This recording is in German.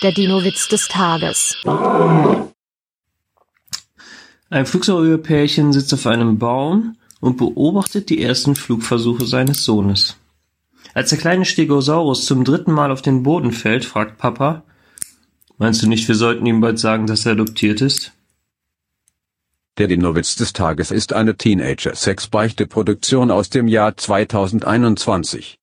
Der Dino-Witz des Tages. Ein Flugsaurierpärchen sitzt auf einem Baum und beobachtet die ersten Flugversuche seines Sohnes. Als der kleine Stegosaurus zum dritten Mal auf den Boden fällt, fragt Papa, meinst du nicht, wir sollten ihm bald sagen, dass er adoptiert ist? Der Dino-Witz des Tages ist eine Teenager-Sex-Beichte-Produktion aus dem Jahr 2021.